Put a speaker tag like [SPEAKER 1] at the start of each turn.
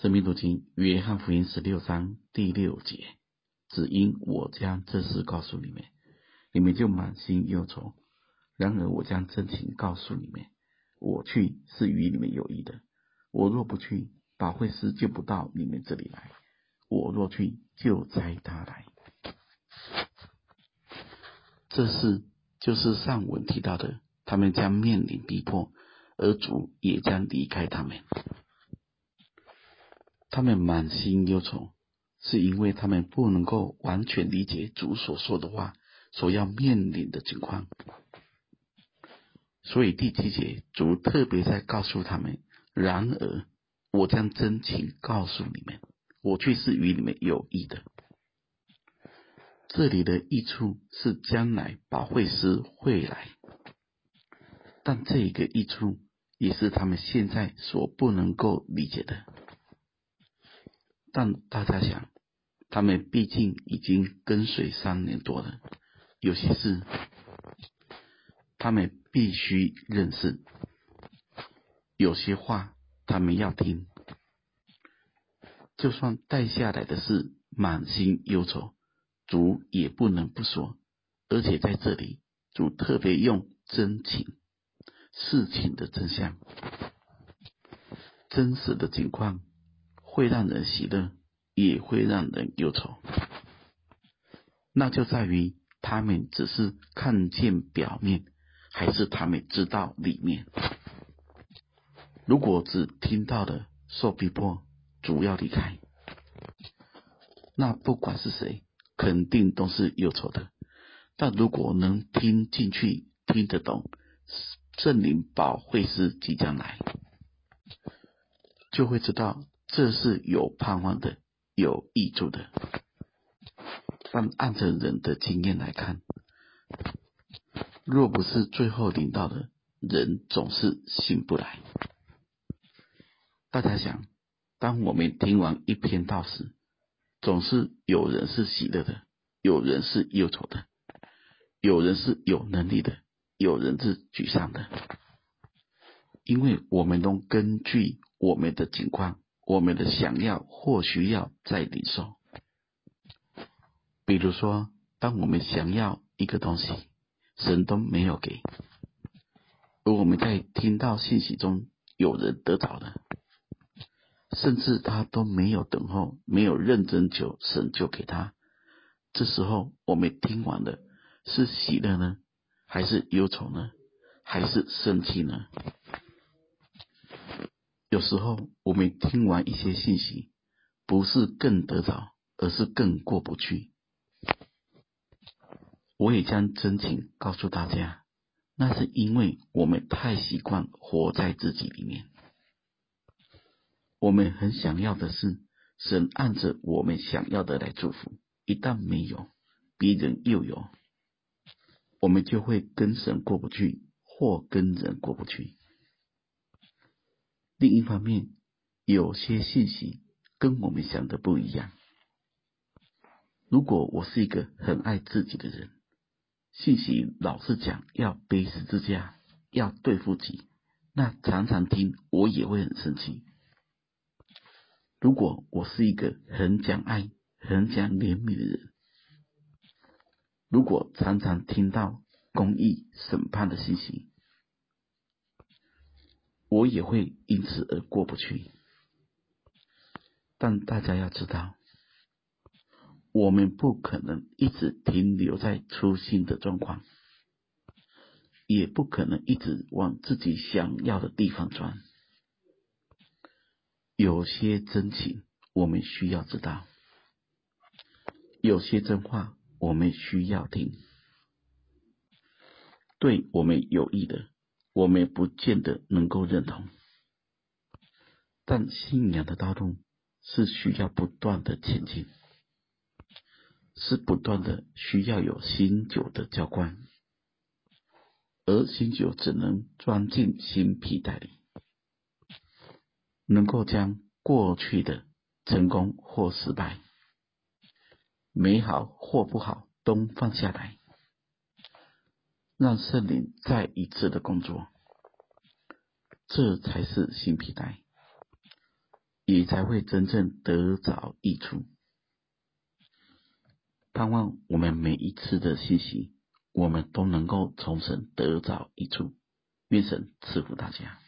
[SPEAKER 1] 生命读经，约翰福音十六章第六节，只因我将这事告诉你们，你们就满心忧愁。然而我将真情告诉你们，我去是与你们有益的。我若不去，保惠师就不到你们这里来；我若去，就差他来。这事就是上文提到的，他们将面临逼迫，而主也将离开他们。他们满心忧愁，是因为他们不能够完全理解主所说的话，所要面临的情况。所以第七节，主特别在告诉他们：然而，我将真情告诉你们，我却是与你们有益的。这里的益处是将来保惠师会来，但这一个益处也是他们现在所不能够理解的。但大家想，他们毕竟已经跟随三年多了，有些事他们必须认识，有些话他们要听。就算带下来的是满心忧愁，主也不能不说。而且在这里，主特别用真情，事情的真相，真实的情况。会让人喜乐，也会让人忧愁。那就在于他们只是看见表面，还是他们知道里面。如果只听到的受逼迫，主要离开，那不管是谁，肯定都是忧愁的。但如果能听进去，听得懂，圣灵保惠师即将来，就会知道。这是有盼望的，有益处的。但按着人的经验来看，若不是最后领到的，人总是醒不来。大家想，当我们听完一篇道时，总是有人是喜乐的，有人是忧愁的，有人是有能力的，有人是沮丧的，因为我们都根据我们的情况。我们的想要或需要在领受，比如说，当我们想要一个东西，神都没有给；而我们在听到信息中有人得到了，甚至他都没有等候，没有认真求，神就给他。这时候我们听完了，是喜乐呢，还是忧愁呢，还是生气呢？有时候我们听完一些信息，不是更得着，而是更过不去。我也将真情告诉大家，那是因为我们太习惯活在自己里面。我们很想要的是神按着我们想要的来祝福，一旦没有，别人又有，我们就会跟神过不去，或跟人过不去。另一方面，有些信息跟我们想的不一样。如果我是一个很爱自己的人，信息老是讲要背十字架，要对付己，那常常听我也会很生气。如果我是一个很讲爱、很讲怜悯的人，如果常常听到公益审判的信息，我也会因此而过不去，但大家要知道，我们不可能一直停留在初心的状况，也不可能一直往自己想要的地方钻。有些真情我们需要知道，有些真话我们需要听，对我们有益的。我们也不见得能够认同，但信仰的道路是需要不断的前进，是不断的需要有新酒的浇灌，而新酒只能装进新皮袋里，能够将过去的成功或失败、美好或不好都放下来。让圣灵再一次的工作，这才是新皮带。也才会真正得着益处。盼望我们每一次的信息，我们都能够从神得着益处。愿神赐福大家。